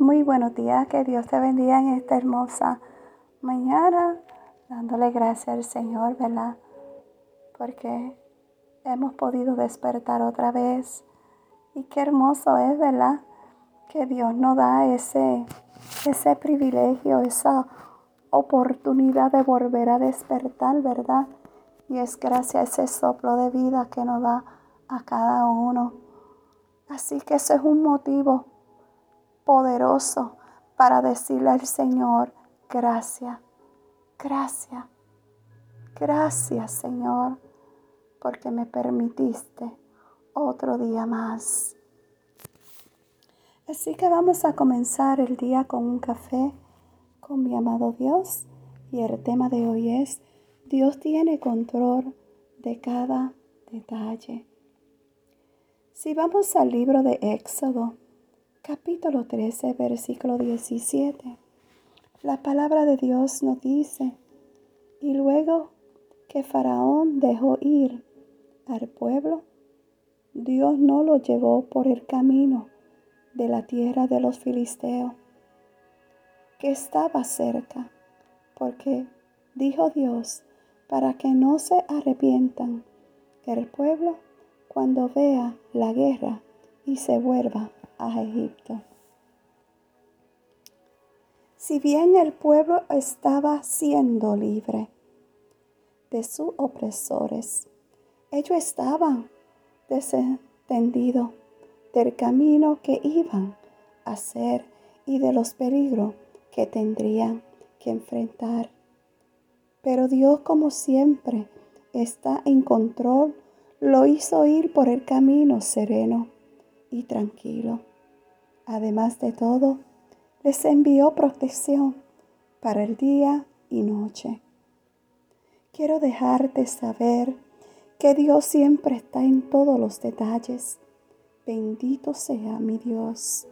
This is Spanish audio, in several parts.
Muy buenos días, que Dios te bendiga en esta hermosa mañana, dándole gracias al Señor, ¿verdad? Porque hemos podido despertar otra vez. Y qué hermoso es, ¿verdad? Que Dios nos da ese, ese privilegio, esa oportunidad de volver a despertar, ¿verdad? Y es gracias a ese soplo de vida que nos da a cada uno. Así que eso es un motivo poderoso para decirle al Señor, gracias, gracias, gracias Señor, porque me permitiste otro día más. Así que vamos a comenzar el día con un café con mi amado Dios y el tema de hoy es Dios tiene control de cada detalle. Si vamos al libro de Éxodo, capítulo 13, versículo 17, la palabra de Dios nos dice, y luego que Faraón dejó ir al pueblo, Dios no lo llevó por el camino de la tierra de los filisteos, que estaba cerca, porque dijo Dios, para que no se arrepientan el pueblo cuando vea la guerra y se vuelva a Egipto. Si bien el pueblo estaba siendo libre de sus opresores, ellos estaban desentendidos del camino que iban a hacer y de los peligros que tendrían que enfrentar. Pero Dios, como siempre, está en control lo hizo ir por el camino sereno y tranquilo. Además de todo, les envió protección para el día y noche. Quiero dejarte saber que Dios siempre está en todos los detalles. Bendito sea mi Dios.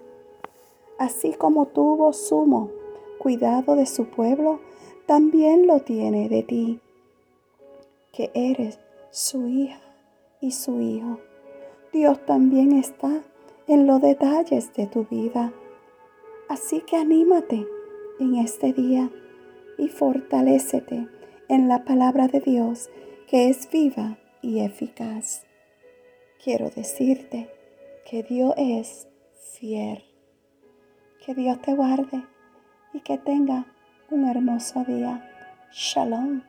Así como tuvo sumo cuidado de su pueblo, también lo tiene de ti, que eres su hija y su Hijo. Dios también está en los detalles de tu vida. Así que anímate en este día y fortalécete en la palabra de Dios que es viva y eficaz. Quiero decirte que Dios es fiel. Que Dios te guarde y que tenga un hermoso día. Shalom.